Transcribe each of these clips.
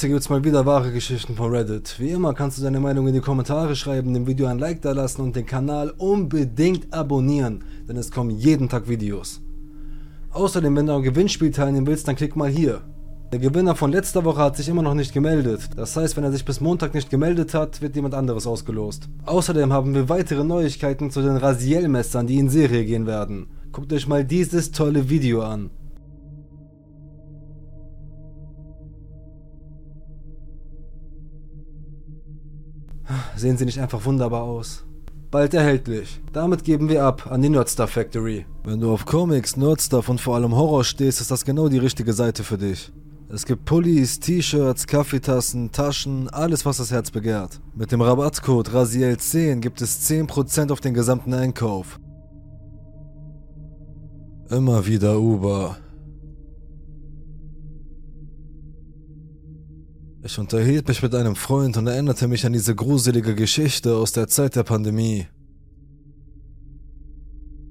Hier gibt's mal wieder wahre Geschichten von Reddit. Wie immer kannst du deine Meinung in die Kommentare schreiben, dem Video ein Like da lassen und den Kanal unbedingt abonnieren, denn es kommen jeden Tag Videos. Außerdem, wenn du am Gewinnspiel teilnehmen willst, dann klick mal hier. Der Gewinner von letzter Woche hat sich immer noch nicht gemeldet. Das heißt, wenn er sich bis Montag nicht gemeldet hat, wird jemand anderes ausgelost. Außerdem haben wir weitere Neuigkeiten zu den Rasiel-Messern, die in Serie gehen werden. Guckt euch mal dieses tolle Video an. Sehen sie nicht einfach wunderbar aus? Bald erhältlich. Damit geben wir ab an die Nerdstuff Factory. Wenn du auf Comics, Nerdstuff und vor allem Horror stehst, ist das genau die richtige Seite für dich. Es gibt Pullis, T-Shirts, Kaffeetassen, Taschen, alles was das Herz begehrt. Mit dem Rabattcode RASIEL10 gibt es 10% auf den gesamten Einkauf. Immer wieder Uber. Ich unterhielt mich mit einem Freund und erinnerte mich an diese gruselige Geschichte aus der Zeit der Pandemie.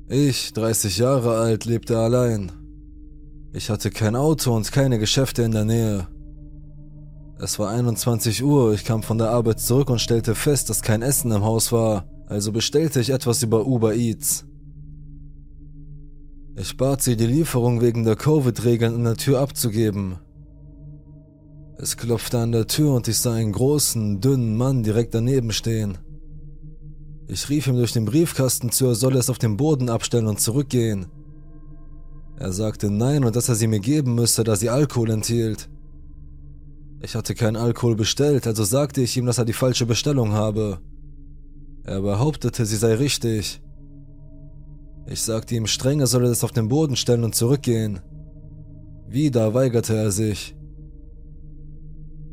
Ich, 30 Jahre alt, lebte allein. Ich hatte kein Auto und keine Geschäfte in der Nähe. Es war 21 Uhr, ich kam von der Arbeit zurück und stellte fest, dass kein Essen im Haus war, also bestellte ich etwas über Uber Eats. Ich bat sie, die Lieferung wegen der Covid-Regeln in der Tür abzugeben, es klopfte an der Tür und ich sah einen großen, dünnen Mann direkt daneben stehen. Ich rief ihm durch den Briefkasten zu, er solle es auf den Boden abstellen und zurückgehen. Er sagte nein und dass er sie mir geben müsse, da sie Alkohol enthielt. Ich hatte keinen Alkohol bestellt, also sagte ich ihm, dass er die falsche Bestellung habe. Er behauptete, sie sei richtig. Ich sagte ihm streng, er solle es auf den Boden stellen und zurückgehen. Wieder weigerte er sich.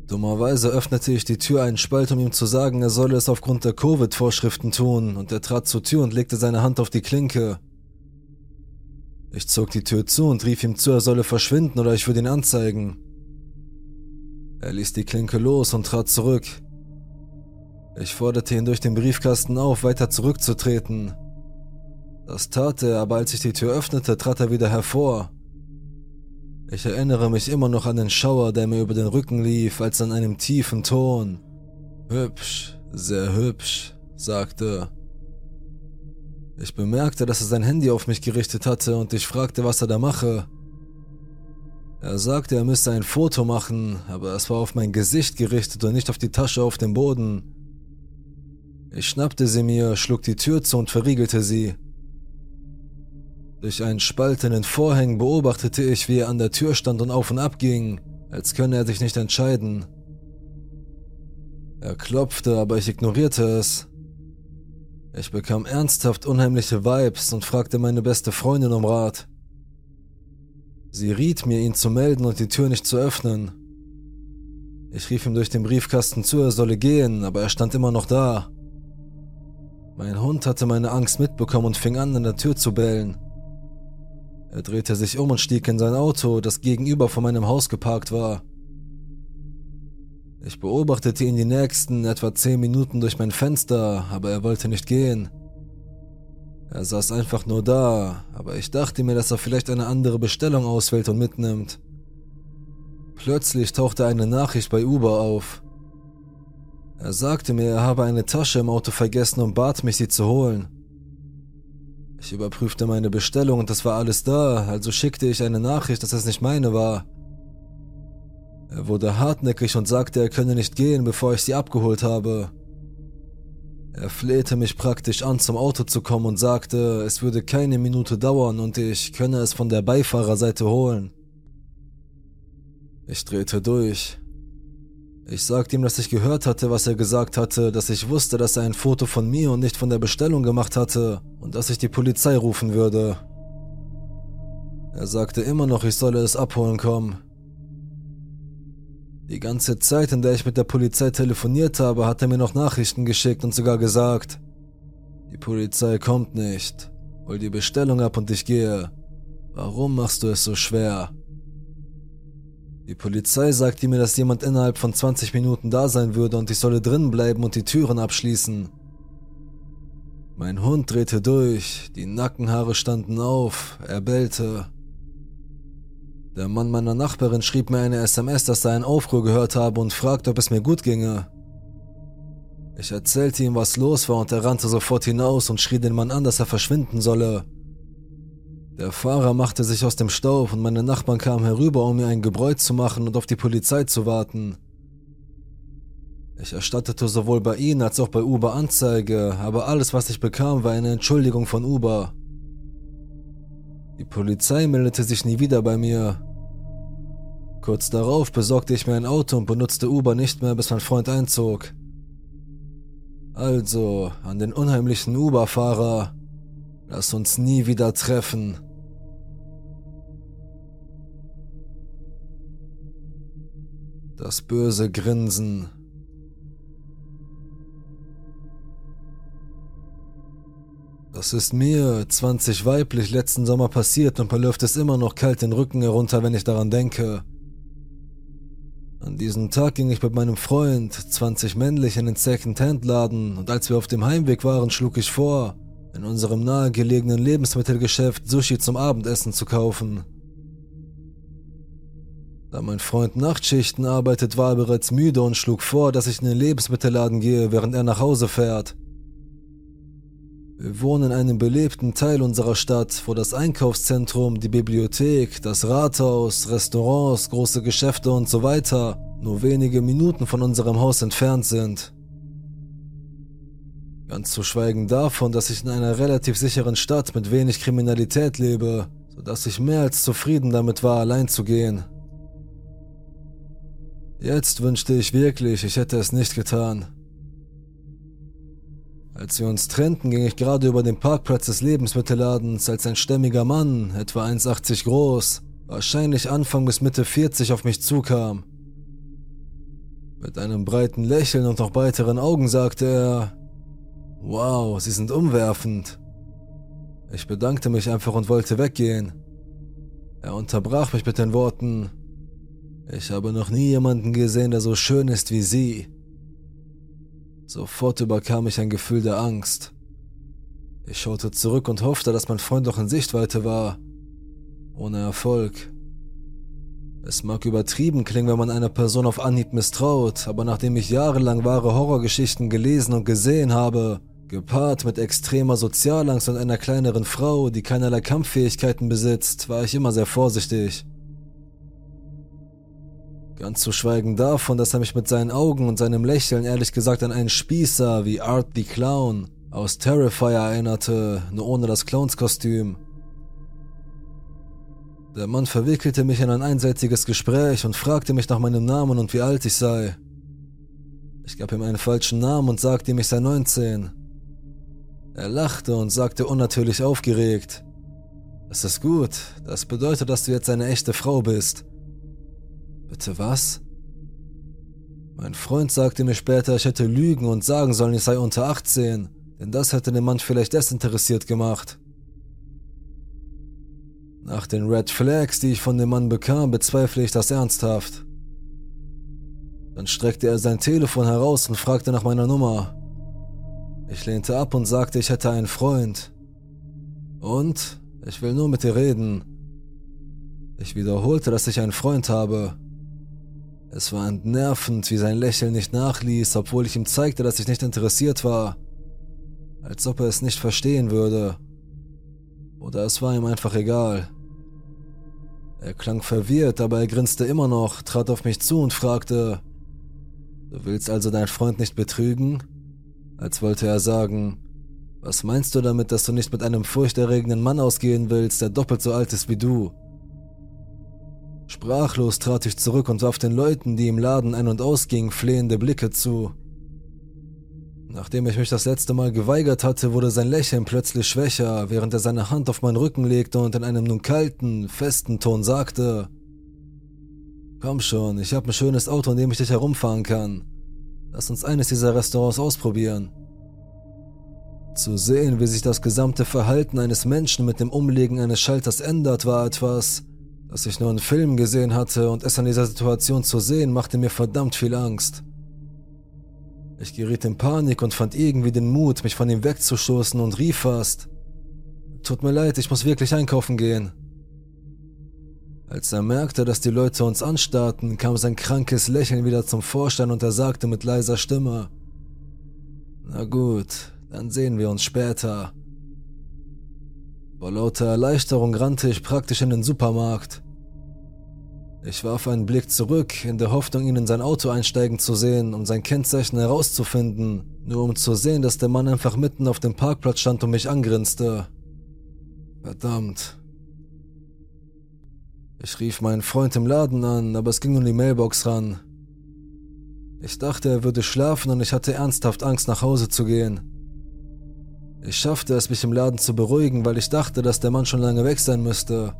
Dummerweise öffnete ich die Tür einen Spalt, um ihm zu sagen, er solle es aufgrund der Covid-Vorschriften tun, und er trat zur Tür und legte seine Hand auf die Klinke. Ich zog die Tür zu und rief ihm zu, er solle verschwinden oder ich würde ihn anzeigen. Er ließ die Klinke los und trat zurück. Ich forderte ihn durch den Briefkasten auf, weiter zurückzutreten. Das tat er, aber als ich die Tür öffnete, trat er wieder hervor. Ich erinnere mich immer noch an den Schauer, der mir über den Rücken lief, als an einem tiefen Ton. Hübsch, sehr hübsch, sagte. Ich bemerkte, dass er sein Handy auf mich gerichtet hatte und ich fragte, was er da mache. Er sagte, er müsse ein Foto machen, aber es war auf mein Gesicht gerichtet und nicht auf die Tasche auf dem Boden. Ich schnappte sie mir, schlug die Tür zu und verriegelte sie. Durch einen Spalt in den Vorhängen beobachtete ich, wie er an der Tür stand und auf und ab ging, als könne er sich nicht entscheiden. Er klopfte, aber ich ignorierte es. Ich bekam ernsthaft unheimliche Vibes und fragte meine beste Freundin um Rat. Sie riet mir, ihn zu melden und die Tür nicht zu öffnen. Ich rief ihm durch den Briefkasten zu, er solle gehen, aber er stand immer noch da. Mein Hund hatte meine Angst mitbekommen und fing an, an der Tür zu bellen. Er drehte sich um und stieg in sein Auto, das gegenüber von meinem Haus geparkt war. Ich beobachtete ihn die nächsten etwa zehn Minuten durch mein Fenster, aber er wollte nicht gehen. Er saß einfach nur da, aber ich dachte mir, dass er vielleicht eine andere Bestellung auswählt und mitnimmt. Plötzlich tauchte eine Nachricht bei Uber auf. Er sagte mir, er habe eine Tasche im Auto vergessen und bat mich, sie zu holen. Ich überprüfte meine Bestellung und es war alles da, also schickte ich eine Nachricht, dass es nicht meine war. Er wurde hartnäckig und sagte, er könne nicht gehen, bevor ich sie abgeholt habe. Er flehte mich praktisch an, zum Auto zu kommen und sagte, es würde keine Minute dauern und ich könne es von der Beifahrerseite holen. Ich drehte durch. Ich sagte ihm, dass ich gehört hatte, was er gesagt hatte, dass ich wusste, dass er ein Foto von mir und nicht von der Bestellung gemacht hatte und dass ich die Polizei rufen würde. Er sagte immer noch, ich solle es abholen kommen. Die ganze Zeit, in der ich mit der Polizei telefoniert habe, hat er mir noch Nachrichten geschickt und sogar gesagt, die Polizei kommt nicht, hol die Bestellung ab und ich gehe. Warum machst du es so schwer? Die Polizei sagte mir, dass jemand innerhalb von 20 Minuten da sein würde und ich solle drinnen bleiben und die Türen abschließen. Mein Hund drehte durch, die Nackenhaare standen auf, er bellte. Der Mann meiner Nachbarin schrieb mir eine SMS, dass er einen Aufruhr gehört habe und fragte, ob es mir gut ginge. Ich erzählte ihm, was los war und er rannte sofort hinaus und schrie den Mann an, dass er verschwinden solle. Der Fahrer machte sich aus dem Staub und meine Nachbarn kamen herüber, um mir ein Gebräu zu machen und auf die Polizei zu warten. Ich erstattete sowohl bei ihnen als auch bei Uber Anzeige, aber alles, was ich bekam, war eine Entschuldigung von Uber. Die Polizei meldete sich nie wieder bei mir. Kurz darauf besorgte ich mir ein Auto und benutzte Uber nicht mehr, bis mein Freund einzog. Also, an den unheimlichen Uber-Fahrer, lass uns nie wieder treffen. Das böse Grinsen. Das ist mir, 20 weiblich, letzten Sommer passiert und mir läuft es immer noch kalt den Rücken herunter, wenn ich daran denke. An diesem Tag ging ich mit meinem Freund, 20 männlich, in den Second-Hand-Laden und als wir auf dem Heimweg waren, schlug ich vor, in unserem nahegelegenen Lebensmittelgeschäft Sushi zum Abendessen zu kaufen. Da mein Freund Nachtschichten arbeitet, war er bereits müde und schlug vor, dass ich in den Lebensmittelladen gehe, während er nach Hause fährt. Wir wohnen in einem belebten Teil unserer Stadt, wo das Einkaufszentrum, die Bibliothek, das Rathaus, Restaurants, große Geschäfte und so weiter nur wenige Minuten von unserem Haus entfernt sind. Ganz zu schweigen davon, dass ich in einer relativ sicheren Stadt mit wenig Kriminalität lebe, sodass ich mehr als zufrieden damit war, allein zu gehen. Jetzt wünschte ich wirklich, ich hätte es nicht getan. Als wir uns trennten, ging ich gerade über den Parkplatz des Lebensmittelladens, als ein stämmiger Mann, etwa 1,80 groß, wahrscheinlich Anfang bis Mitte 40 auf mich zukam. Mit einem breiten Lächeln und noch breiteren Augen sagte er, Wow, Sie sind umwerfend. Ich bedankte mich einfach und wollte weggehen. Er unterbrach mich mit den Worten, ich habe noch nie jemanden gesehen, der so schön ist wie sie. Sofort überkam ich ein Gefühl der Angst. Ich schaute zurück und hoffte, dass mein Freund noch in Sichtweite war. Ohne Erfolg. Es mag übertrieben klingen, wenn man einer Person auf Anhieb misstraut, aber nachdem ich jahrelang wahre Horrorgeschichten gelesen und gesehen habe, gepaart mit extremer Sozialangst und einer kleineren Frau, die keinerlei Kampffähigkeiten besitzt, war ich immer sehr vorsichtig. Ganz zu schweigen davon, dass er mich mit seinen Augen und seinem Lächeln ehrlich gesagt an einen Spießer wie Art the Clown aus Terrifier erinnerte, nur ohne das Clownskostüm. Der Mann verwickelte mich in ein einseitiges Gespräch und fragte mich nach meinem Namen und wie alt ich sei. Ich gab ihm einen falschen Namen und sagte ihm, ich sei 19. Er lachte und sagte unnatürlich aufgeregt. Es ist gut, das bedeutet, dass du jetzt eine echte Frau bist. Bitte was? Mein Freund sagte mir später, ich hätte lügen und sagen sollen, ich sei unter 18, denn das hätte den Mann vielleicht desinteressiert gemacht. Nach den Red Flags, die ich von dem Mann bekam, bezweifle ich das ernsthaft. Dann streckte er sein Telefon heraus und fragte nach meiner Nummer. Ich lehnte ab und sagte, ich hätte einen Freund. Und ich will nur mit dir reden. Ich wiederholte, dass ich einen Freund habe. Es war entnervend, wie sein Lächeln nicht nachließ, obwohl ich ihm zeigte, dass ich nicht interessiert war. Als ob er es nicht verstehen würde. Oder es war ihm einfach egal. Er klang verwirrt, aber er grinste immer noch, trat auf mich zu und fragte, Du willst also deinen Freund nicht betrügen? Als wollte er sagen, was meinst du damit, dass du nicht mit einem furchterregenden Mann ausgehen willst, der doppelt so alt ist wie du? Sprachlos trat ich zurück und warf den Leuten, die im Laden ein- und ausgingen, flehende Blicke zu. Nachdem ich mich das letzte Mal geweigert hatte, wurde sein Lächeln plötzlich schwächer, während er seine Hand auf meinen Rücken legte und in einem nun kalten, festen Ton sagte, Komm schon, ich habe ein schönes Auto, in dem ich dich herumfahren kann. Lass uns eines dieser Restaurants ausprobieren. Zu sehen, wie sich das gesamte Verhalten eines Menschen mit dem Umlegen eines Schalters ändert, war etwas, dass ich nur einen Film gesehen hatte und es an dieser Situation zu sehen, machte mir verdammt viel Angst. Ich geriet in Panik und fand irgendwie den Mut, mich von ihm wegzustoßen und rief fast, Tut mir leid, ich muss wirklich einkaufen gehen. Als er merkte, dass die Leute uns anstarrten, kam sein krankes Lächeln wieder zum Vorschein und er sagte mit leiser Stimme, Na gut, dann sehen wir uns später. Vor lauter Erleichterung rannte ich praktisch in den Supermarkt. Ich warf einen Blick zurück, in der Hoffnung, ihn in sein Auto einsteigen zu sehen, um sein Kennzeichen herauszufinden, nur um zu sehen, dass der Mann einfach mitten auf dem Parkplatz stand und mich angrinste. Verdammt. Ich rief meinen Freund im Laden an, aber es ging nur die Mailbox ran. Ich dachte, er würde schlafen und ich hatte ernsthaft Angst, nach Hause zu gehen. Ich schaffte es, mich im Laden zu beruhigen, weil ich dachte, dass der Mann schon lange weg sein müsste.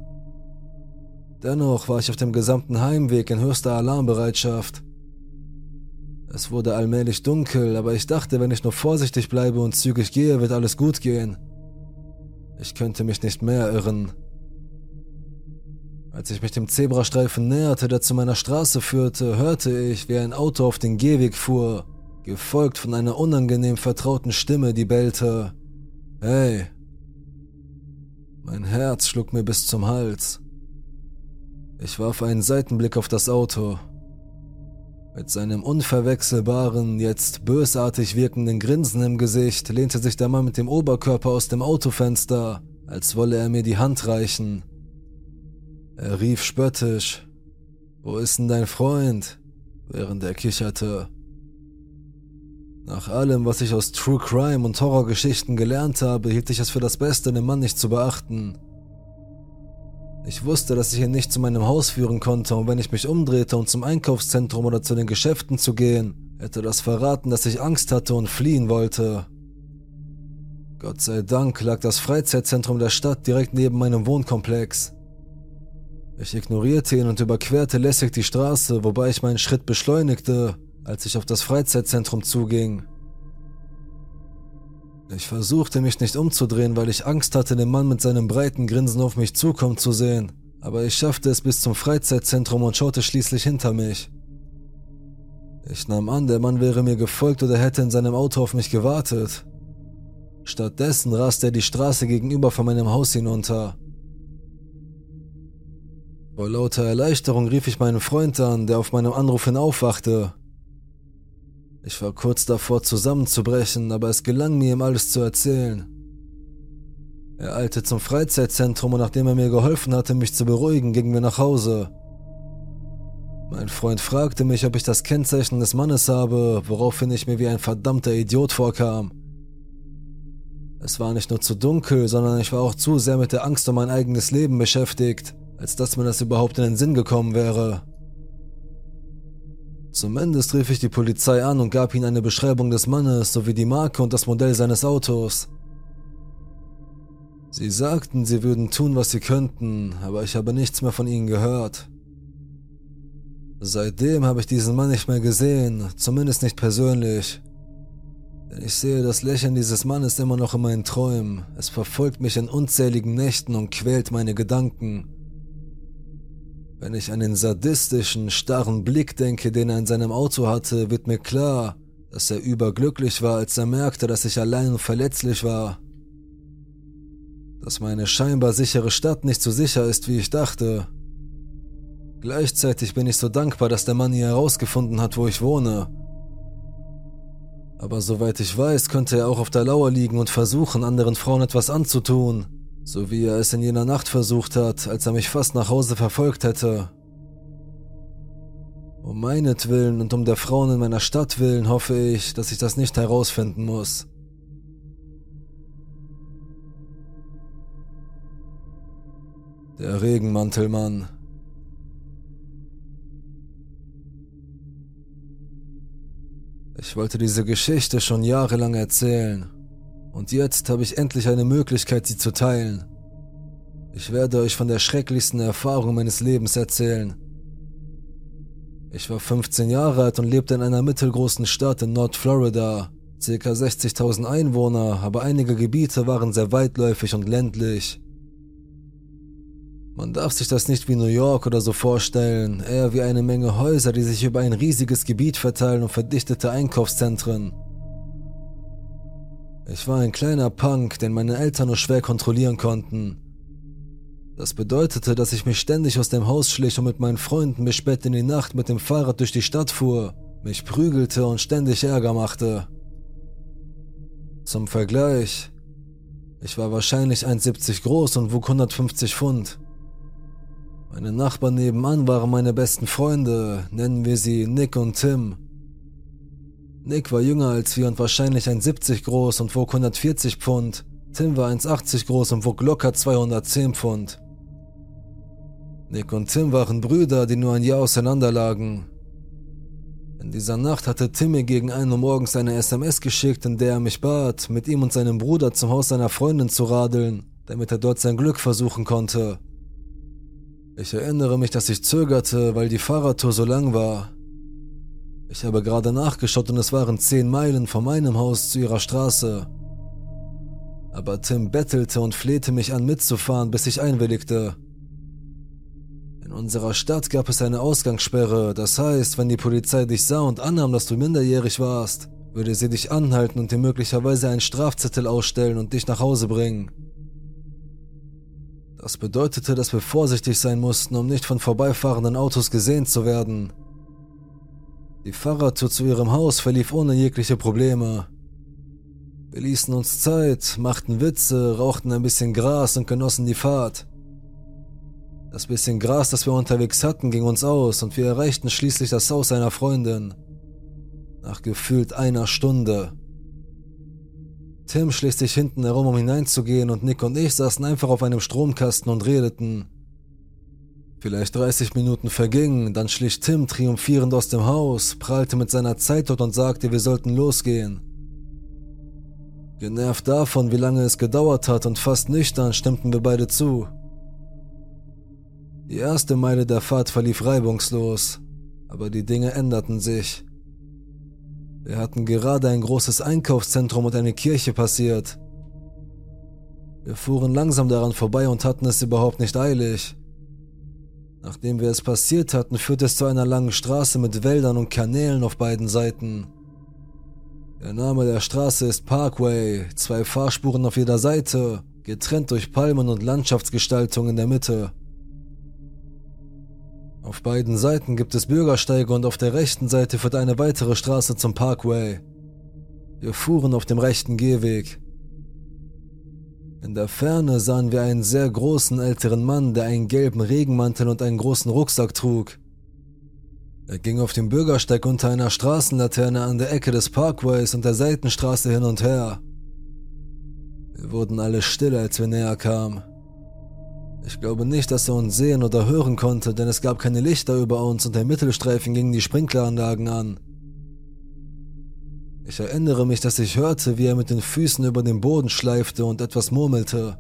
Dennoch war ich auf dem gesamten Heimweg in höchster Alarmbereitschaft. Es wurde allmählich dunkel, aber ich dachte, wenn ich nur vorsichtig bleibe und zügig gehe, wird alles gut gehen. Ich könnte mich nicht mehr irren. Als ich mich dem Zebrastreifen näherte, der zu meiner Straße führte, hörte ich, wie ein Auto auf den Gehweg fuhr, gefolgt von einer unangenehm vertrauten Stimme, die bellte. Hey! Mein Herz schlug mir bis zum Hals. Ich warf einen Seitenblick auf das Auto. Mit seinem unverwechselbaren, jetzt bösartig wirkenden Grinsen im Gesicht lehnte sich der Mann mit dem Oberkörper aus dem Autofenster, als wolle er mir die Hand reichen. Er rief spöttisch, Wo ist denn dein Freund? während er kicherte. Nach allem, was ich aus True Crime und Horrorgeschichten gelernt habe, hielt ich es für das Beste, den Mann nicht zu beachten. Ich wusste, dass ich ihn nicht zu meinem Haus führen konnte und wenn ich mich umdrehte, um zum Einkaufszentrum oder zu den Geschäften zu gehen, hätte das verraten, dass ich Angst hatte und fliehen wollte. Gott sei Dank lag das Freizeitzentrum der Stadt direkt neben meinem Wohnkomplex. Ich ignorierte ihn und überquerte lässig die Straße, wobei ich meinen Schritt beschleunigte, als ich auf das Freizeitzentrum zuging. Ich versuchte mich nicht umzudrehen, weil ich Angst hatte, den Mann mit seinem breiten Grinsen auf mich zukommen zu sehen, aber ich schaffte es bis zum Freizeitzentrum und schaute schließlich hinter mich. Ich nahm an, der Mann wäre mir gefolgt oder hätte in seinem Auto auf mich gewartet. Stattdessen raste er die Straße gegenüber von meinem Haus hinunter. Vor lauter Erleichterung rief ich meinen Freund an, der auf meinem Anruf hin aufwachte. Ich war kurz davor zusammenzubrechen, aber es gelang mir, ihm alles zu erzählen. Er eilte zum Freizeitzentrum und nachdem er mir geholfen hatte, mich zu beruhigen, gingen wir nach Hause. Mein Freund fragte mich, ob ich das Kennzeichen des Mannes habe, woraufhin ich mir wie ein verdammter Idiot vorkam. Es war nicht nur zu dunkel, sondern ich war auch zu sehr mit der Angst um mein eigenes Leben beschäftigt, als dass mir das überhaupt in den Sinn gekommen wäre. Zumindest rief ich die Polizei an und gab ihnen eine Beschreibung des Mannes sowie die Marke und das Modell seines Autos. Sie sagten, sie würden tun, was sie könnten, aber ich habe nichts mehr von ihnen gehört. Seitdem habe ich diesen Mann nicht mehr gesehen, zumindest nicht persönlich. Denn ich sehe das Lächeln dieses Mannes immer noch in meinen Träumen. Es verfolgt mich in unzähligen Nächten und quält meine Gedanken. Wenn ich an den sadistischen, starren Blick denke, den er in seinem Auto hatte, wird mir klar, dass er überglücklich war, als er merkte, dass ich allein und verletzlich war. Dass meine scheinbar sichere Stadt nicht so sicher ist, wie ich dachte. Gleichzeitig bin ich so dankbar, dass der Mann hier herausgefunden hat, wo ich wohne. Aber soweit ich weiß, könnte er auch auf der Lauer liegen und versuchen, anderen Frauen etwas anzutun. So wie er es in jener Nacht versucht hat, als er mich fast nach Hause verfolgt hätte. Um meinetwillen und um der Frauen in meiner Stadt willen hoffe ich, dass ich das nicht herausfinden muss. Der Regenmantelmann. Ich wollte diese Geschichte schon jahrelang erzählen. Und jetzt habe ich endlich eine Möglichkeit, sie zu teilen. Ich werde euch von der schrecklichsten Erfahrung meines Lebens erzählen. Ich war 15 Jahre alt und lebte in einer mittelgroßen Stadt in Nordflorida. Circa 60.000 Einwohner, aber einige Gebiete waren sehr weitläufig und ländlich. Man darf sich das nicht wie New York oder so vorstellen, eher wie eine Menge Häuser, die sich über ein riesiges Gebiet verteilen und verdichtete Einkaufszentren. Ich war ein kleiner Punk, den meine Eltern nur schwer kontrollieren konnten. Das bedeutete, dass ich mich ständig aus dem Haus schlich und mit meinen Freunden bis spät in die Nacht mit dem Fahrrad durch die Stadt fuhr, mich prügelte und ständig Ärger machte. Zum Vergleich, ich war wahrscheinlich 1,70 groß und wog 150 Pfund. Meine Nachbarn nebenan waren meine besten Freunde, nennen wir sie Nick und Tim. Nick war jünger als wir und wahrscheinlich 1,70 groß und wog 140 Pfund. Tim war 1,80 groß und wog locker 210 Pfund. Nick und Tim waren Brüder, die nur ein Jahr auseinander lagen. In dieser Nacht hatte Tim mir gegen 1 Uhr morgens eine SMS geschickt, in der er mich bat, mit ihm und seinem Bruder zum Haus seiner Freundin zu radeln, damit er dort sein Glück versuchen konnte. Ich erinnere mich, dass ich zögerte, weil die Fahrradtour so lang war. Ich habe gerade nachgeschaut und es waren 10 Meilen von meinem Haus zu ihrer Straße. Aber Tim bettelte und flehte mich an mitzufahren, bis ich einwilligte. In unserer Stadt gab es eine Ausgangssperre, das heißt, wenn die Polizei dich sah und annahm, dass du minderjährig warst, würde sie dich anhalten und dir möglicherweise einen Strafzettel ausstellen und dich nach Hause bringen. Das bedeutete, dass wir vorsichtig sein mussten, um nicht von vorbeifahrenden Autos gesehen zu werden. Die Fahrradtour zu ihrem Haus verlief ohne jegliche Probleme. Wir ließen uns Zeit, machten Witze, rauchten ein bisschen Gras und genossen die Fahrt. Das bisschen Gras, das wir unterwegs hatten, ging uns aus und wir erreichten schließlich das Haus einer Freundin. Nach gefühlt einer Stunde. Tim schlich sich hinten herum, um hineinzugehen, und Nick und ich saßen einfach auf einem Stromkasten und redeten. Vielleicht 30 Minuten vergingen, dann schlich Tim triumphierend aus dem Haus, prahlte mit seiner Zeit dort und sagte, wir sollten losgehen. Genervt davon, wie lange es gedauert hat und fast nüchtern, stimmten wir beide zu. Die erste Meile der Fahrt verlief reibungslos, aber die Dinge änderten sich. Wir hatten gerade ein großes Einkaufszentrum und eine Kirche passiert. Wir fuhren langsam daran vorbei und hatten es überhaupt nicht eilig. Nachdem wir es passiert hatten, führte es zu einer langen Straße mit Wäldern und Kanälen auf beiden Seiten. Der Name der Straße ist Parkway, zwei Fahrspuren auf jeder Seite, getrennt durch Palmen und Landschaftsgestaltung in der Mitte. Auf beiden Seiten gibt es Bürgersteige und auf der rechten Seite führt eine weitere Straße zum Parkway. Wir fuhren auf dem rechten Gehweg. In der Ferne sahen wir einen sehr großen älteren Mann, der einen gelben Regenmantel und einen großen Rucksack trug. Er ging auf dem Bürgersteig unter einer Straßenlaterne an der Ecke des Parkways und der Seitenstraße hin und her. Wir wurden alle still, als wir näher kamen. Ich glaube nicht, dass er uns sehen oder hören konnte, denn es gab keine Lichter über uns und der Mittelstreifen gingen die Sprinkleranlagen an. Ich erinnere mich, dass ich hörte, wie er mit den Füßen über den Boden schleifte und etwas murmelte.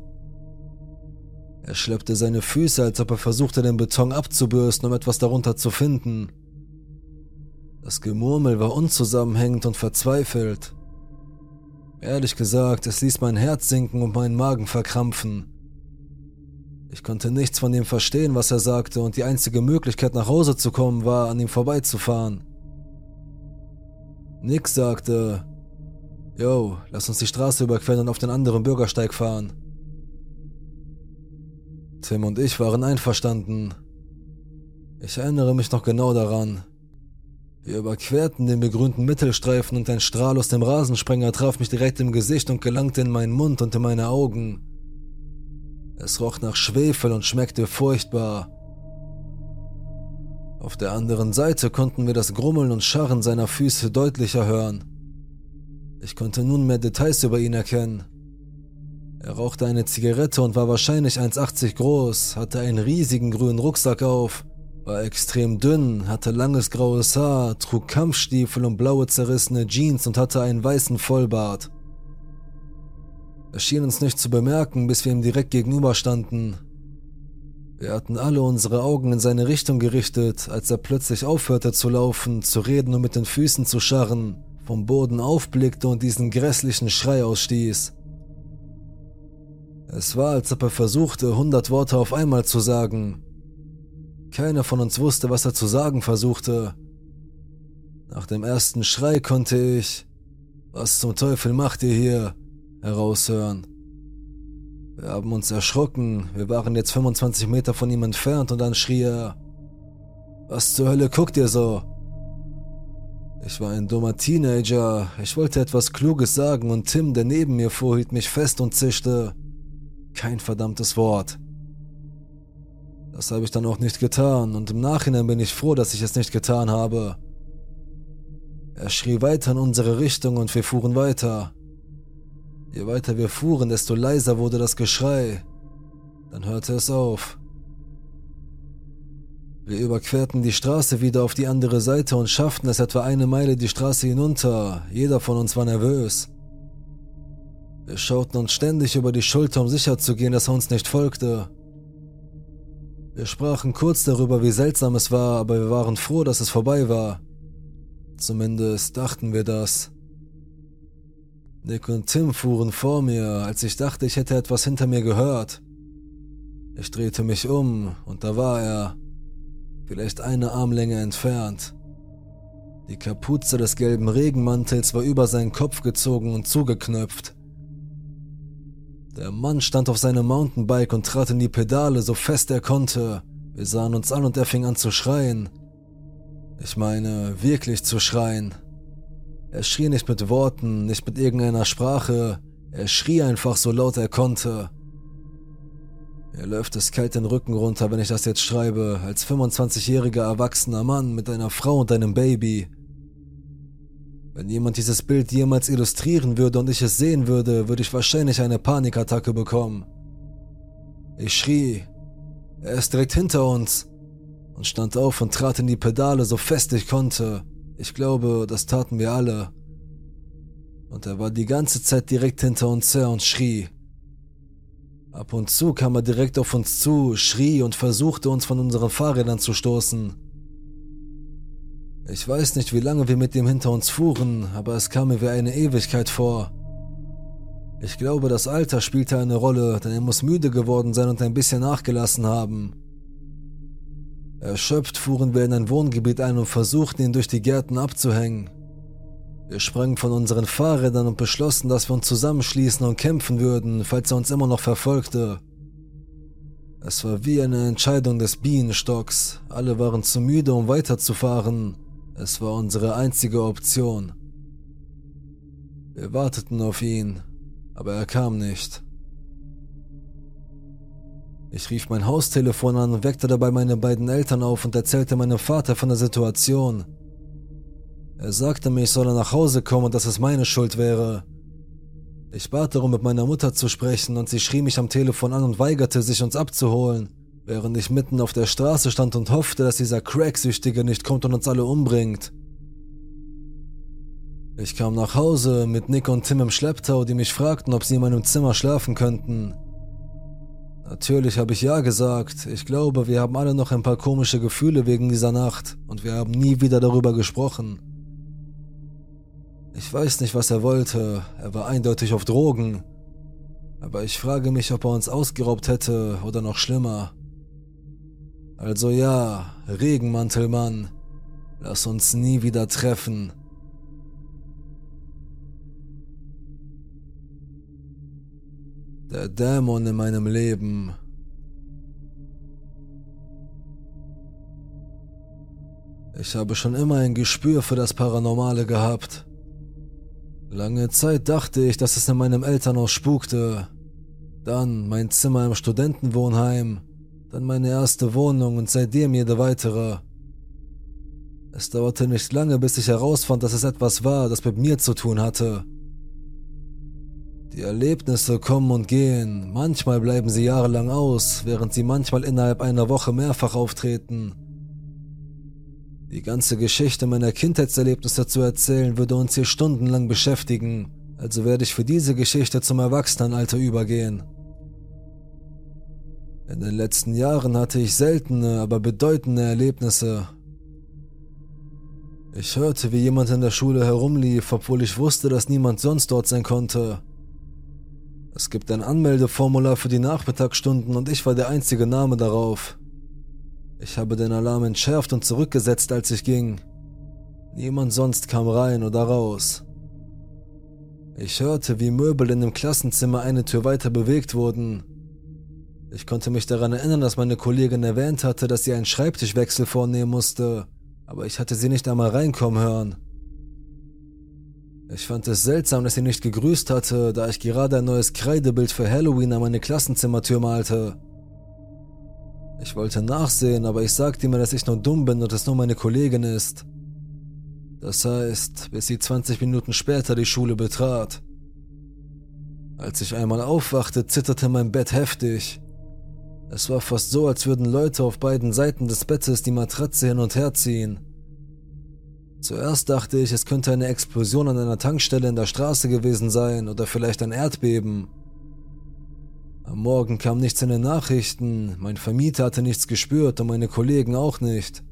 Er schleppte seine Füße, als ob er versuchte, den Beton abzubürsten, um etwas darunter zu finden. Das Gemurmel war unzusammenhängend und verzweifelt. Ehrlich gesagt, es ließ mein Herz sinken und meinen Magen verkrampfen. Ich konnte nichts von ihm verstehen, was er sagte, und die einzige Möglichkeit nach Hause zu kommen war, an ihm vorbeizufahren. Nick sagte, Yo, lass uns die Straße überqueren und auf den anderen Bürgersteig fahren. Tim und ich waren einverstanden. Ich erinnere mich noch genau daran. Wir überquerten den begrünten Mittelstreifen und ein Strahl aus dem Rasensprenger traf mich direkt im Gesicht und gelangte in meinen Mund und in meine Augen. Es roch nach Schwefel und schmeckte furchtbar. Auf der anderen Seite konnten wir das Grummeln und Scharren seiner Füße deutlicher hören. Ich konnte nun mehr Details über ihn erkennen. Er rauchte eine Zigarette und war wahrscheinlich 1,80 groß, hatte einen riesigen grünen Rucksack auf war extrem dünn, hatte langes graues Haar, trug Kampfstiefel und blaue zerrissene Jeans und hatte einen weißen Vollbart. Er schien uns nicht zu bemerken, bis wir ihm direkt gegenüberstanden. Wir hatten alle unsere Augen in seine Richtung gerichtet, als er plötzlich aufhörte zu laufen, zu reden und mit den Füßen zu scharren, vom Boden aufblickte und diesen grässlichen Schrei ausstieß. Es war, als ob er versuchte, hundert Worte auf einmal zu sagen, keiner von uns wusste, was er zu sagen versuchte. Nach dem ersten Schrei konnte ich, was zum Teufel macht ihr hier, heraushören. Wir haben uns erschrocken, wir waren jetzt 25 Meter von ihm entfernt und dann schrie er, was zur Hölle guckt ihr so? Ich war ein dummer Teenager, ich wollte etwas Kluges sagen und Tim, der neben mir fuhr, hielt mich fest und zischte, kein verdammtes Wort. Das habe ich dann auch nicht getan und im Nachhinein bin ich froh, dass ich es nicht getan habe. Er schrie weiter in unsere Richtung und wir fuhren weiter. Je weiter wir fuhren, desto leiser wurde das Geschrei. Dann hörte es auf. Wir überquerten die Straße wieder auf die andere Seite und schafften es etwa eine Meile die Straße hinunter. Jeder von uns war nervös. Wir schauten uns ständig über die Schulter, um sicherzugehen, dass er uns nicht folgte. Wir sprachen kurz darüber, wie seltsam es war, aber wir waren froh, dass es vorbei war. Zumindest dachten wir das. Nick und Tim fuhren vor mir, als ich dachte, ich hätte etwas hinter mir gehört. Ich drehte mich um und da war er, vielleicht eine Armlänge entfernt. Die Kapuze des gelben Regenmantels war über seinen Kopf gezogen und zugeknöpft. Der Mann stand auf seinem Mountainbike und trat in die Pedale so fest er konnte. Wir sahen uns an und er fing an zu schreien. Ich meine, wirklich zu schreien. Er schrie nicht mit Worten, nicht mit irgendeiner Sprache, er schrie einfach so laut er konnte. Mir läuft es kalt den Rücken runter, wenn ich das jetzt schreibe, als 25-jähriger erwachsener Mann mit einer Frau und einem Baby. Wenn jemand dieses Bild jemals illustrieren würde und ich es sehen würde, würde ich wahrscheinlich eine Panikattacke bekommen. Ich schrie, er ist direkt hinter uns und stand auf und trat in die Pedale so fest ich konnte. Ich glaube, das taten wir alle. Und er war die ganze Zeit direkt hinter uns her und schrie. Ab und zu kam er direkt auf uns zu, schrie und versuchte uns von unseren Fahrrädern zu stoßen. Ich weiß nicht, wie lange wir mit ihm hinter uns fuhren, aber es kam mir wie eine Ewigkeit vor. Ich glaube, das Alter spielte eine Rolle, denn er muss müde geworden sein und ein bisschen nachgelassen haben. Erschöpft fuhren wir in ein Wohngebiet ein und versuchten ihn durch die Gärten abzuhängen. Wir sprangen von unseren Fahrrädern und beschlossen, dass wir uns zusammenschließen und kämpfen würden, falls er uns immer noch verfolgte. Es war wie eine Entscheidung des Bienenstocks. Alle waren zu müde, um weiterzufahren. Es war unsere einzige Option. Wir warteten auf ihn, aber er kam nicht. Ich rief mein Haustelefon an und weckte dabei meine beiden Eltern auf und erzählte meinem Vater von der Situation. Er sagte mir, ich solle nach Hause kommen und dass es meine Schuld wäre. Ich bat darum, mit meiner Mutter zu sprechen und sie schrie mich am Telefon an und weigerte sich, uns abzuholen, während ich mitten auf der Straße stand und hoffte, dass dieser Cracksüchtige nicht kommt und uns alle umbringt. Ich kam nach Hause mit Nick und Tim im Schlepptau, die mich fragten, ob sie in meinem Zimmer schlafen könnten. Natürlich habe ich ja gesagt. Ich glaube, wir haben alle noch ein paar komische Gefühle wegen dieser Nacht und wir haben nie wieder darüber gesprochen. Ich weiß nicht, was er wollte. Er war eindeutig auf Drogen. Aber ich frage mich, ob er uns ausgeraubt hätte oder noch schlimmer. Also ja, Regenmantelmann, lass uns nie wieder treffen. Der Dämon in meinem Leben. Ich habe schon immer ein Gespür für das Paranormale gehabt. Lange Zeit dachte ich, dass es in meinem Elternhaus spukte. Dann mein Zimmer im Studentenwohnheim, dann meine erste Wohnung und seitdem jede weitere. Es dauerte nicht lange, bis ich herausfand, dass es etwas war, das mit mir zu tun hatte. Die Erlebnisse kommen und gehen, manchmal bleiben sie jahrelang aus, während sie manchmal innerhalb einer Woche mehrfach auftreten. Die ganze Geschichte meiner Kindheitserlebnisse zu erzählen, würde uns hier stundenlang beschäftigen, also werde ich für diese Geschichte zum Erwachsenenalter übergehen. In den letzten Jahren hatte ich seltene, aber bedeutende Erlebnisse. Ich hörte, wie jemand in der Schule herumlief, obwohl ich wusste, dass niemand sonst dort sein konnte. Es gibt ein Anmeldeformular für die Nachmittagsstunden und ich war der einzige Name darauf. Ich habe den Alarm entschärft und zurückgesetzt, als ich ging. Niemand sonst kam rein oder raus. Ich hörte, wie Möbel in dem Klassenzimmer eine Tür weiter bewegt wurden. Ich konnte mich daran erinnern, dass meine Kollegin erwähnt hatte, dass sie einen Schreibtischwechsel vornehmen musste, aber ich hatte sie nicht einmal reinkommen hören. Ich fand es seltsam, dass sie nicht gegrüßt hatte, da ich gerade ein neues Kreidebild für Halloween an meine Klassenzimmertür malte. Ich wollte nachsehen, aber ich sagte mir, dass ich nur dumm bin und es nur meine Kollegin ist. Das heißt, bis sie 20 Minuten später die Schule betrat. Als ich einmal aufwachte, zitterte mein Bett heftig. Es war fast so, als würden Leute auf beiden Seiten des Bettes die Matratze hin und her ziehen. Zuerst dachte ich, es könnte eine Explosion an einer Tankstelle in der Straße gewesen sein oder vielleicht ein Erdbeben. Am Morgen kam nichts in den Nachrichten, mein Vermieter hatte nichts gespürt und meine Kollegen auch nicht.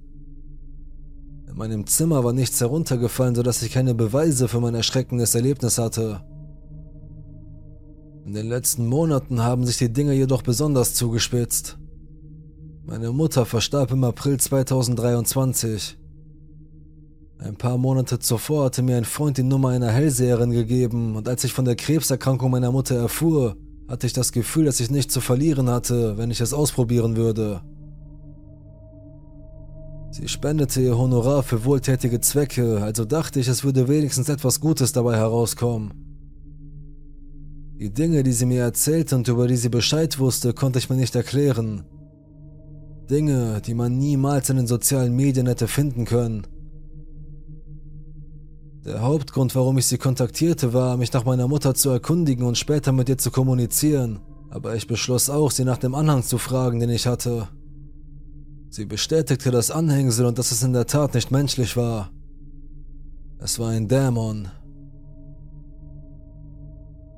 In meinem Zimmer war nichts heruntergefallen, sodass ich keine Beweise für mein erschreckendes Erlebnis hatte. In den letzten Monaten haben sich die Dinge jedoch besonders zugespitzt. Meine Mutter verstarb im April 2023. Ein paar Monate zuvor hatte mir ein Freund die Nummer einer Hellseherin gegeben und als ich von der Krebserkrankung meiner Mutter erfuhr, hatte ich das Gefühl, dass ich nichts zu verlieren hatte, wenn ich es ausprobieren würde. Sie spendete ihr Honorar für wohltätige Zwecke, also dachte ich, es würde wenigstens etwas Gutes dabei herauskommen. Die Dinge, die sie mir erzählte und über die sie Bescheid wusste, konnte ich mir nicht erklären. Dinge, die man niemals in den sozialen Medien hätte finden können. Der Hauptgrund, warum ich sie kontaktierte, war, mich nach meiner Mutter zu erkundigen und später mit ihr zu kommunizieren, aber ich beschloss auch, sie nach dem Anhang zu fragen, den ich hatte. Sie bestätigte das Anhängsel und dass es in der Tat nicht menschlich war. Es war ein Dämon.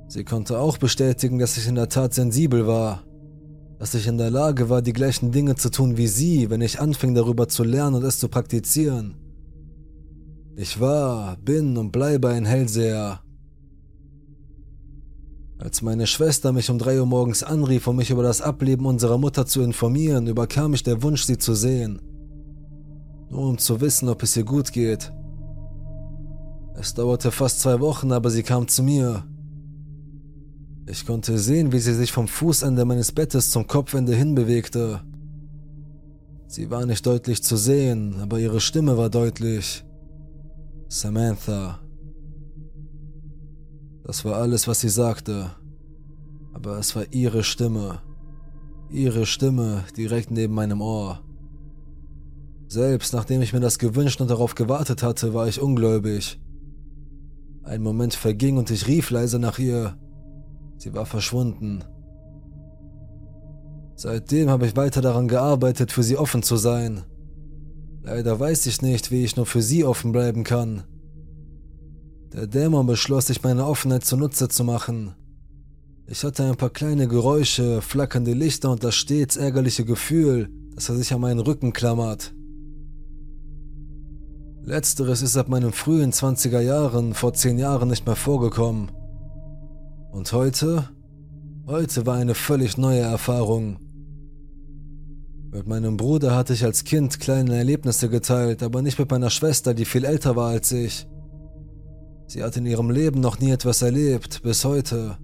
Sie konnte auch bestätigen, dass ich in der Tat sensibel war, dass ich in der Lage war, die gleichen Dinge zu tun wie sie, wenn ich anfing darüber zu lernen und es zu praktizieren. Ich war, bin und bleibe ein Hellseher. Als meine Schwester mich um drei Uhr morgens anrief, um mich über das Ableben unserer Mutter zu informieren, überkam mich der Wunsch, sie zu sehen. Nur um zu wissen, ob es ihr gut geht. Es dauerte fast zwei Wochen, aber sie kam zu mir. Ich konnte sehen, wie sie sich vom Fußende meines Bettes zum Kopfende hinbewegte. Sie war nicht deutlich zu sehen, aber ihre Stimme war deutlich. Samantha. Das war alles, was sie sagte. Aber es war ihre Stimme. Ihre Stimme direkt neben meinem Ohr. Selbst nachdem ich mir das gewünscht und darauf gewartet hatte, war ich ungläubig. Ein Moment verging und ich rief leise nach ihr. Sie war verschwunden. Seitdem habe ich weiter daran gearbeitet, für sie offen zu sein. Leider weiß ich nicht, wie ich nur für sie offen bleiben kann. Der Dämon beschloss, sich meine Offenheit zunutze zu machen. Ich hatte ein paar kleine Geräusche, flackernde Lichter und das stets ärgerliche Gefühl, dass er sich an meinen Rücken klammert. Letzteres ist ab meinen frühen 20er Jahren vor zehn Jahren nicht mehr vorgekommen. Und heute? Heute war eine völlig neue Erfahrung. Mit meinem Bruder hatte ich als Kind kleine Erlebnisse geteilt, aber nicht mit meiner Schwester, die viel älter war als ich. Sie hat in ihrem Leben noch nie etwas erlebt, bis heute.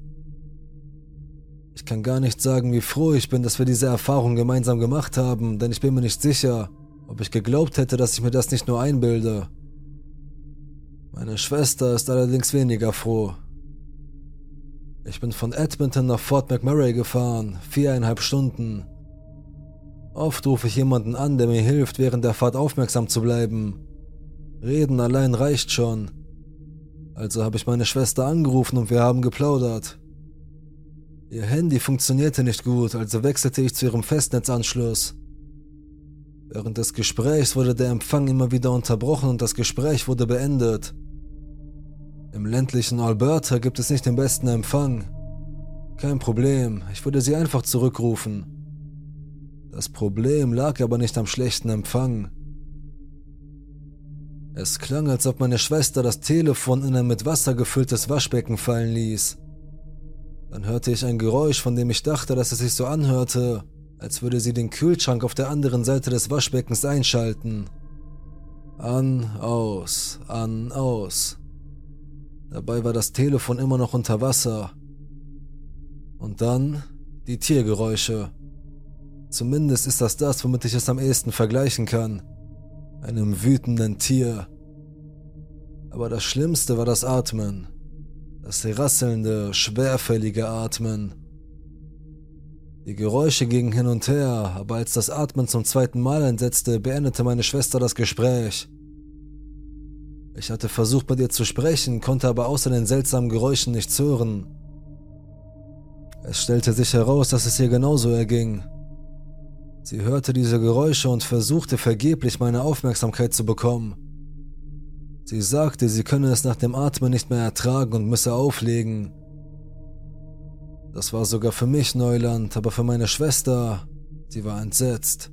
Ich kann gar nicht sagen, wie froh ich bin, dass wir diese Erfahrung gemeinsam gemacht haben, denn ich bin mir nicht sicher, ob ich geglaubt hätte, dass ich mir das nicht nur einbilde. Meine Schwester ist allerdings weniger froh. Ich bin von Edmonton nach Fort McMurray gefahren, viereinhalb Stunden. Oft rufe ich jemanden an, der mir hilft, während der Fahrt aufmerksam zu bleiben. Reden allein reicht schon. Also habe ich meine Schwester angerufen und wir haben geplaudert. Ihr Handy funktionierte nicht gut, also wechselte ich zu ihrem Festnetzanschluss. Während des Gesprächs wurde der Empfang immer wieder unterbrochen und das Gespräch wurde beendet. Im ländlichen Alberta gibt es nicht den besten Empfang. Kein Problem, ich würde sie einfach zurückrufen. Das Problem lag aber nicht am schlechten Empfang. Es klang, als ob meine Schwester das Telefon in ein mit Wasser gefülltes Waschbecken fallen ließ. Dann hörte ich ein Geräusch, von dem ich dachte, dass es sich so anhörte, als würde sie den Kühlschrank auf der anderen Seite des Waschbeckens einschalten. An, aus, an, aus. Dabei war das Telefon immer noch unter Wasser. Und dann die Tiergeräusche. Zumindest ist das das, womit ich es am ehesten vergleichen kann. Einem wütenden Tier. Aber das Schlimmste war das Atmen. Das rasselnde, schwerfällige Atmen. Die Geräusche gingen hin und her, aber als das Atmen zum zweiten Mal entsetzte, beendete meine Schwester das Gespräch. Ich hatte versucht, mit ihr zu sprechen, konnte aber außer den seltsamen Geräuschen nichts hören. Es stellte sich heraus, dass es ihr genauso erging. Sie hörte diese Geräusche und versuchte vergeblich meine Aufmerksamkeit zu bekommen. Sie sagte, sie könne es nach dem Atmen nicht mehr ertragen und müsse auflegen. Das war sogar für mich Neuland, aber für meine Schwester, sie war entsetzt.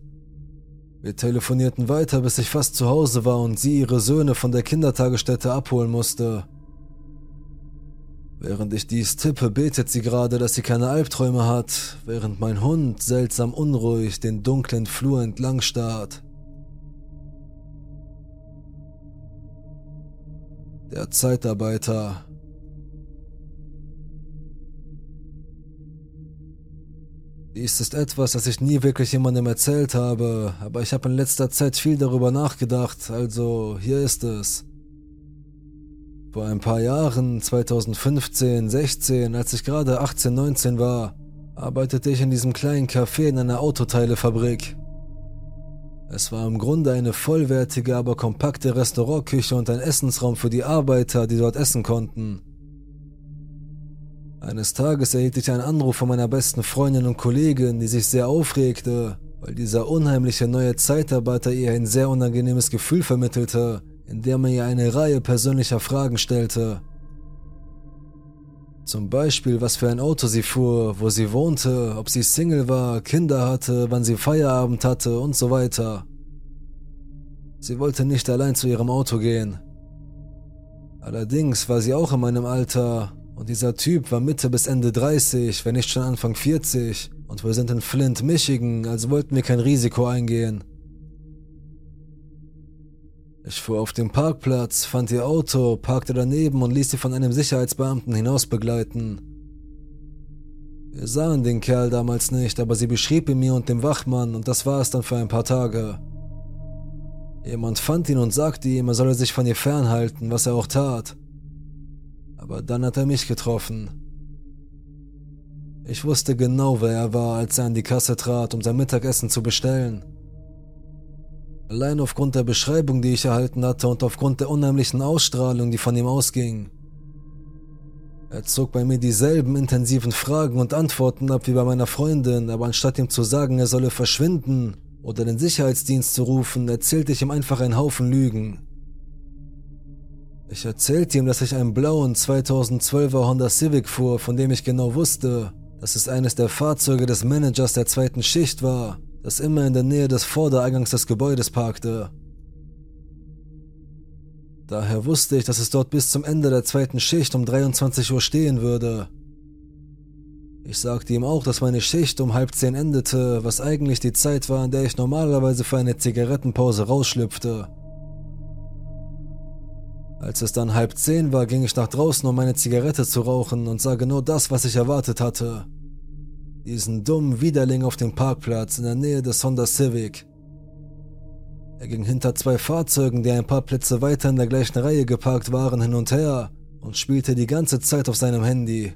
Wir telefonierten weiter, bis ich fast zu Hause war und sie ihre Söhne von der Kindertagesstätte abholen musste. Während ich dies tippe, betet sie gerade, dass sie keine Albträume hat, während mein Hund seltsam unruhig den dunklen Flur entlang starrt. Der Zeitarbeiter Dies ist etwas, das ich nie wirklich jemandem erzählt habe, aber ich habe in letzter Zeit viel darüber nachgedacht, also hier ist es. Vor ein paar Jahren, 2015, 16, als ich gerade 18, 19 war, arbeitete ich in diesem kleinen Café in einer Autoteilefabrik. Es war im Grunde eine vollwertige, aber kompakte Restaurantküche und ein Essensraum für die Arbeiter, die dort essen konnten. Eines Tages erhielt ich einen Anruf von meiner besten Freundin und Kollegin, die sich sehr aufregte, weil dieser unheimliche neue Zeitarbeiter ihr ein sehr unangenehmes Gefühl vermittelte, indem er ihr eine Reihe persönlicher Fragen stellte. Zum Beispiel, was für ein Auto sie fuhr, wo sie wohnte, ob sie Single war, Kinder hatte, wann sie Feierabend hatte und so weiter. Sie wollte nicht allein zu ihrem Auto gehen. Allerdings war sie auch in meinem Alter und dieser Typ war Mitte bis Ende 30, wenn nicht schon Anfang 40. Und wir sind in Flint, Michigan, also wollten wir kein Risiko eingehen. Ich fuhr auf den Parkplatz, fand ihr Auto, parkte daneben und ließ sie von einem Sicherheitsbeamten hinaus begleiten. Wir sahen den Kerl damals nicht, aber sie beschrieb ihn mir und dem Wachmann und das war es dann für ein paar Tage. Jemand fand ihn und sagte ihm, er solle sich von ihr fernhalten, was er auch tat aber dann hat er mich getroffen. Ich wusste genau, wer er war, als er an die Kasse trat, um sein Mittagessen zu bestellen. Allein aufgrund der Beschreibung, die ich erhalten hatte und aufgrund der unheimlichen Ausstrahlung, die von ihm ausging. Er zog bei mir dieselben intensiven Fragen und Antworten ab wie bei meiner Freundin, aber anstatt ihm zu sagen, er solle verschwinden oder den Sicherheitsdienst zu rufen, erzählte ich ihm einfach einen Haufen Lügen. Ich erzählte ihm, dass ich einen blauen 2012er Honda Civic fuhr, von dem ich genau wusste, dass es eines der Fahrzeuge des Managers der zweiten Schicht war, das immer in der Nähe des Vordereingangs des Gebäudes parkte. Daher wusste ich, dass es dort bis zum Ende der zweiten Schicht um 23 Uhr stehen würde. Ich sagte ihm auch, dass meine Schicht um halb zehn endete, was eigentlich die Zeit war, in der ich normalerweise für eine Zigarettenpause rausschlüpfte. Als es dann halb zehn war, ging ich nach draußen, um meine Zigarette zu rauchen und sah genau das, was ich erwartet hatte. Diesen dummen Widerling auf dem Parkplatz in der Nähe des Honda Civic. Er ging hinter zwei Fahrzeugen, die ein paar Plätze weiter in der gleichen Reihe geparkt waren, hin und her und spielte die ganze Zeit auf seinem Handy.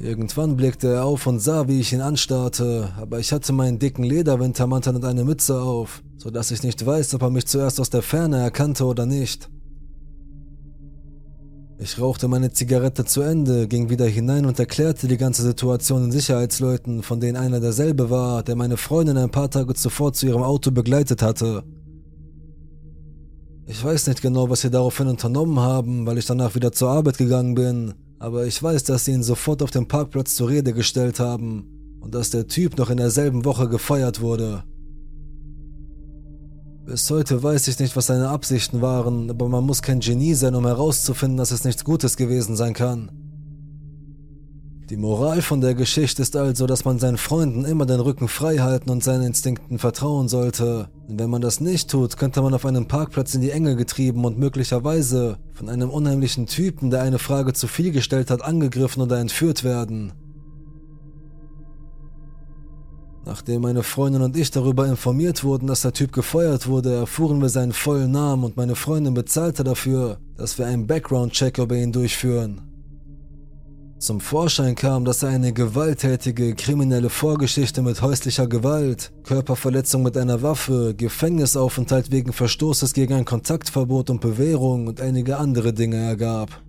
Irgendwann blickte er auf und sah, wie ich ihn anstarrte, aber ich hatte meinen dicken Lederwintermantel und eine Mütze auf, so dass ich nicht weiß, ob er mich zuerst aus der Ferne erkannte oder nicht. Ich rauchte meine Zigarette zu Ende, ging wieder hinein und erklärte die ganze Situation den Sicherheitsleuten, von denen einer derselbe war, der meine Freundin ein paar Tage zuvor zu ihrem Auto begleitet hatte. Ich weiß nicht genau, was sie daraufhin unternommen haben, weil ich danach wieder zur Arbeit gegangen bin, aber ich weiß, dass sie ihn sofort auf dem Parkplatz zur Rede gestellt haben und dass der Typ noch in derselben Woche gefeuert wurde. Bis heute weiß ich nicht, was seine Absichten waren, aber man muss kein Genie sein, um herauszufinden, dass es nichts Gutes gewesen sein kann. Die Moral von der Geschichte ist also, dass man seinen Freunden immer den Rücken frei halten und seinen Instinkten vertrauen sollte. Denn wenn man das nicht tut, könnte man auf einem Parkplatz in die Enge getrieben und möglicherweise von einem unheimlichen Typen, der eine Frage zu viel gestellt hat, angegriffen oder entführt werden. Nachdem meine Freundin und ich darüber informiert wurden, dass der Typ gefeuert wurde, erfuhren wir seinen vollen Namen und meine Freundin bezahlte dafür, dass wir einen Background-Check über ihn durchführen. Zum Vorschein kam, dass er eine gewalttätige, kriminelle Vorgeschichte mit häuslicher Gewalt, Körperverletzung mit einer Waffe, Gefängnisaufenthalt wegen Verstoßes gegen ein Kontaktverbot und Bewährung und einige andere Dinge ergab.